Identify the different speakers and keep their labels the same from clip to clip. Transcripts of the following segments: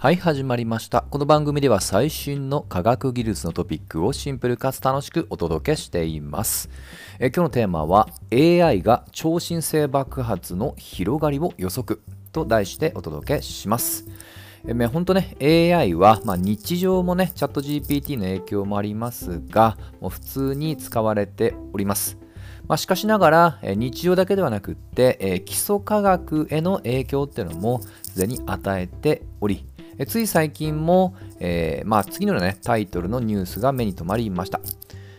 Speaker 1: はい、始まりました。この番組では最新の科学技術のトピックをシンプルかつ楽しくお届けしています。え今日のテーマは AI が超新星爆発の広がりを予測と題してお届けします。えめ本当ね、AI は、まあ、日常もね、チャット GPT の影響もありますが、もう普通に使われております。まあ、しかしながら、え日常だけではなくって、え基礎科学への影響っていうのもすでに与えており、えつい最近も、えーまあ、次のような、ね、タイトルのニュースが目に留まりました。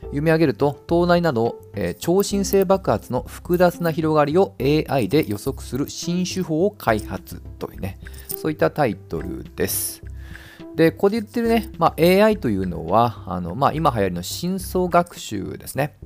Speaker 1: 読み上げると、東大など、えー超新星爆発の複雑な広がりを AI で予測する新手法を開発というね、そういったタイトルです。で、ここで言ってるね、まあ、AI というのは、あのまあ、今流行りの深層学習ですね。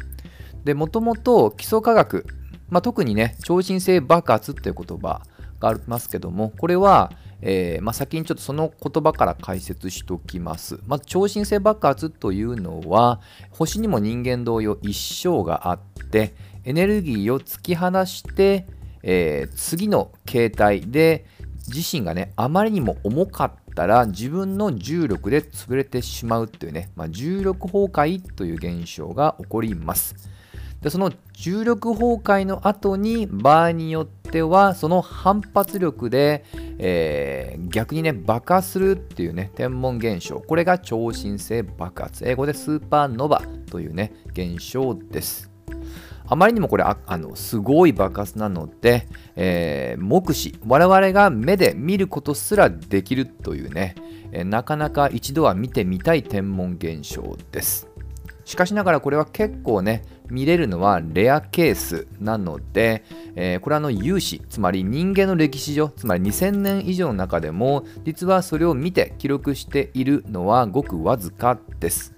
Speaker 1: で、もともと基礎科学、まあ、特にね、超新星爆発っていう言葉がありますけども、これは、えーまあ、先にちょっとその言葉から解説しておきます。まず、超新星爆発というのは、星にも人間同様一生があって、エネルギーを突き放して、えー次の形態で自身がね、あまりにも重かったら自分の重力で潰れてしまうというね、まあ、重力崩壊という現象が起こります。でその重力崩壊の後に場合によってはその反発力で、えー逆にね爆発するっていうね天文現象。これが超新星爆発。英語でスーパーノバというね現象です。あまりにもこれあのすごい爆発なので、えー目視。我々が目で見ることすらできるというね、えーなかなか一度は見てみたい天文現象です。しかしながらこれは結構ね見れるのはレアケースなので、えーこれはの有史つまり人間の歴史上つまり2000年以上の中でも実はそれを見て記録しているのはごくわずかです。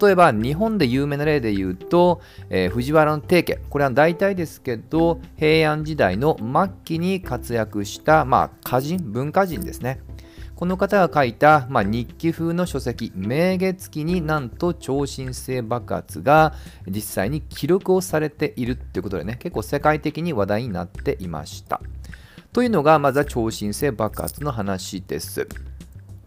Speaker 1: 例えば日本で有名な例で言うと、えー藤原の定家。これは大体ですけど平安時代の末期に活躍した、まあ、歌人文化人ですね。この方が書いた、まあ、日記風の書籍「明月記」になんと超新星爆発が実際に記録をされているっていうことでね結構世界的に話題になっていました。というのがまずは超新星爆発の話です。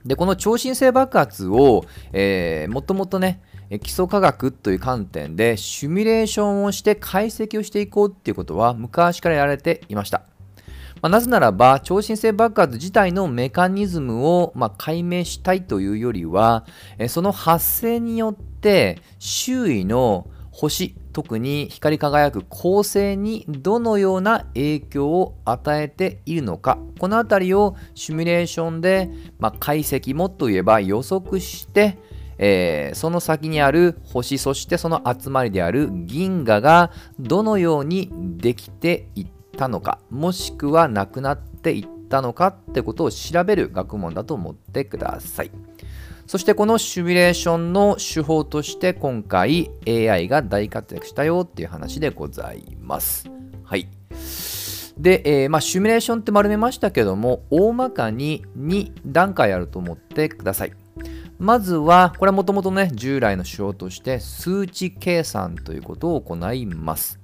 Speaker 1: でこの超新星爆発を、えーもともとね基礎科学という観点でシミュレーションをして解析をしていこうっていうことは昔からやられていました。まあなぜならば超新星爆発自体のメカニズムを、まあ解明したいというよりはえその発生によって周囲の星特に光り輝く恒星にどのような影響を与えているのかこの辺りをシミュレーションで、まあ、解析もっと言えば予測してえーその先にある星そしてその集まりである銀河がどのようにできていったたのかもしくはなくなっていったのかってことを調べる学問だと思ってください。そしてこのシミュレーションの手法として今回 AI が大活躍したよっていう話でございます。はい。で、えーまあ、シミュレーションって丸めましたけども大まかに2段階あると思ってください。まずは、これはもともとね、従来の手法として数値計算ということを行います。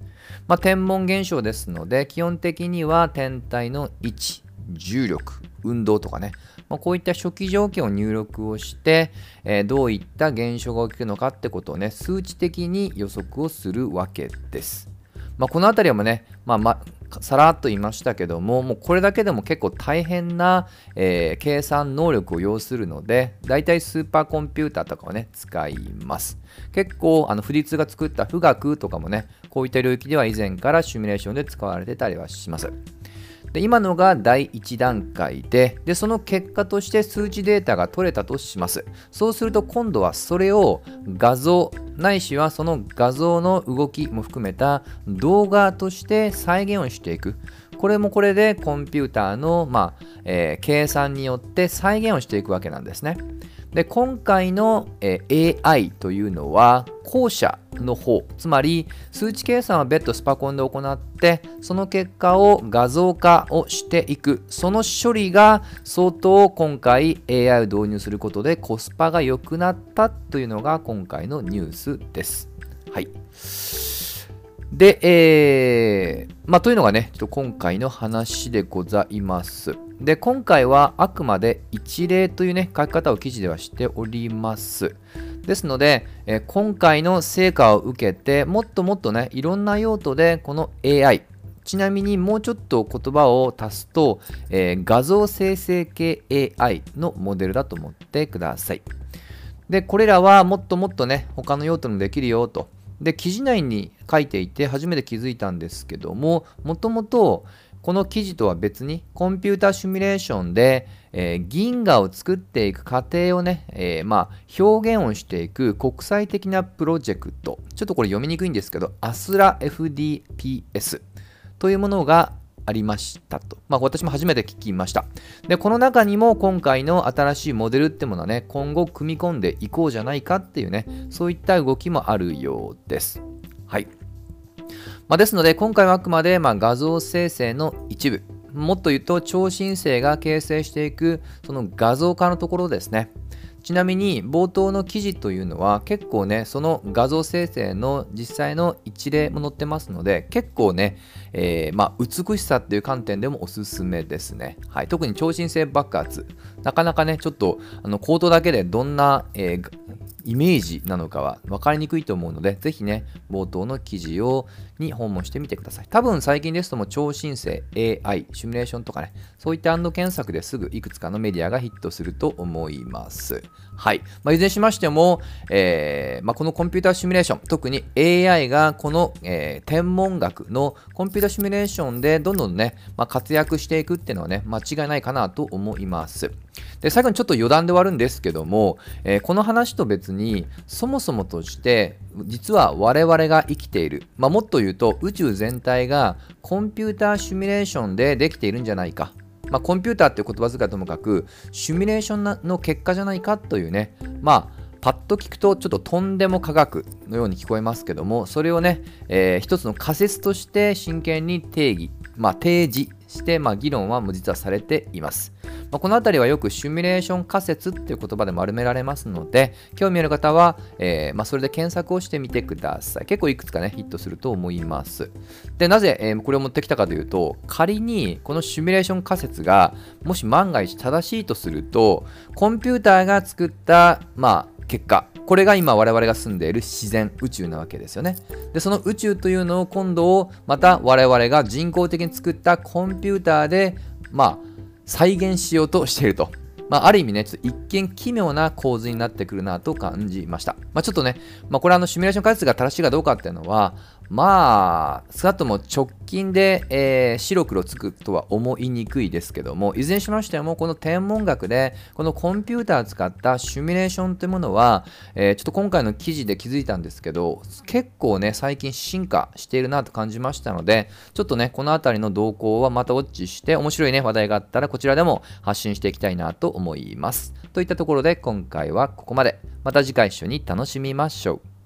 Speaker 1: まあ、天文現象ですので、基本的には天体の位置、重力、運動とかね、まあ、こういった初期条件を入力をして、えーどういった現象が起きるのかってことをね、数値的に予測をするわけです。まあ、この辺りもね、まあま、さらっと言いましたけども、もうこれだけでも結構大変な、えー計算能力を要するので、大体スーパーコンピューターとかをね、使います。結構、あの富士通が作った富岳とかもね、こういった領域では以前からシミュレーションで使われてたりはします。で今のが第1段階ででその結果として数値データが取れたとしますそうすると今度はそれを画像ないしはその画像の動きも含めた動画として再現をしていく。これもこれでコンピューターの、まあえー計算によって再現をしていくわけなんですね。で今回の、え AI というのは後者の方つまり数値計算は別途スパコンで行ってその結果を画像化をしていくその処理が相当今回 AI を導入することでコスパが良くなったというのが今回のニュースです。はいで、えーまあ、というのがね、ちょっと今回の話でございます。で、今回はあくまで一例というね、書き方を記事ではしております。ですので、え、今回の成果を受けて、もっともっとね、いろんな用途でこの AI、ちなみにもうちょっと言葉を足すと、えー、画像生成系 AI のモデルだと思ってください。で、これらはもっともっとね、他の用途もできるよと。で、記事内に書いていて初めて気づいたんですけども、もともとこの記事とは別にコンピュータシミュレーションで、えー、銀河を作っていく過程をね、えー、まあ、表現をしていく国際的なプロジェクト。ちょっとこれ読みにくいんですけど、アスラ FDPS というものがありましたと。まあ、私も初めて聞きました。で、この中にも今回の新しいモデルってものはね、今後組み込んでいこうじゃないかっていうね、そういった動きもあるようです。はい。まあ、ですので、今回はあくまでま画像生成の一部、もっと言うと超新星が形成していくその画像化のところですね。ちなみに冒頭の記事というのは結構ねその画像生成の実際の一例も載ってますので結構ね、えー、まあ、美しさっていう観点でもおすすめですね、はい、特に超新星爆発。なかなかねちょっとあのコードだけでどんな、えー、イメージなのかは分かりにくいと思うので、ぜひね、冒頭の記事をに訪問してみてください。多分最近ですとも超新星 AI、シミュレーションとかね、そういった検索ですぐいくつかのメディアがヒットすると思います。はい。まあ、いずれにしましても、えー、まあ、このコンピューターシミュレーション、特に AI がこの、えー、天文学のコンピュータシミュレーションでどんどんね、まあ、活躍していくっていうのはね、間違いないかなと思います。で最後にちょっと余談で終わるんですけども、えー、この話と別にそもそもとして実は我々が生きている、まあ、もっと言うと宇宙全体がコンピューターシミュレーションでできているんじゃないか。まあ、コンピューターっていう言葉遣いともかくシミュレーションの結果じゃないかというね。まあパッと聞くとちょっととんでも科学のように聞こえますけどもそれをね、えー、一つの仮説として真剣に定義、まあ、提示して、まあ、議論はもう実はされています。まあ、この辺りはよくシミュレーション仮説っていう言葉で丸められますので、興味ある方は、えー、まあ、それで検索をしてみてください。結構いくつかね、ヒットすると思います。で、なぜ、えー、これを持ってきたかというと、仮にこのシミュレーション仮説がもし万が一正しいとすると、コンピューターが作った、まあ、結果、これが今我々が住んでいる自然宇宙なわけですよね。で、その宇宙というのを今度をまた我々が人工的に作ったコンピューターで、まあ、再現しようとしていると。まあ、ある意味ね、ちょっと一見奇妙な構図になってくるなと感じました。まあ、ちょっとね、まあ、これあのシミュレーション開発が正しいかどうかっていうのは、まあ、少なくとも直近で、えー、白黒つくとは思いにくいですけども、いずれにしましても、この天文学で、このコンピューターを使ったシミュレーションというものは、えー、ちょっと今回の記事で気づいたんですけど、結構ね、最近進化しているなと感じましたので、ちょっとね、このあたりの動向はまたウォッチして、面白いね、話題があったら、こちらでも発信していきたいなと思います。といったところで、今回はここまで。また次回一緒に楽しみましょう。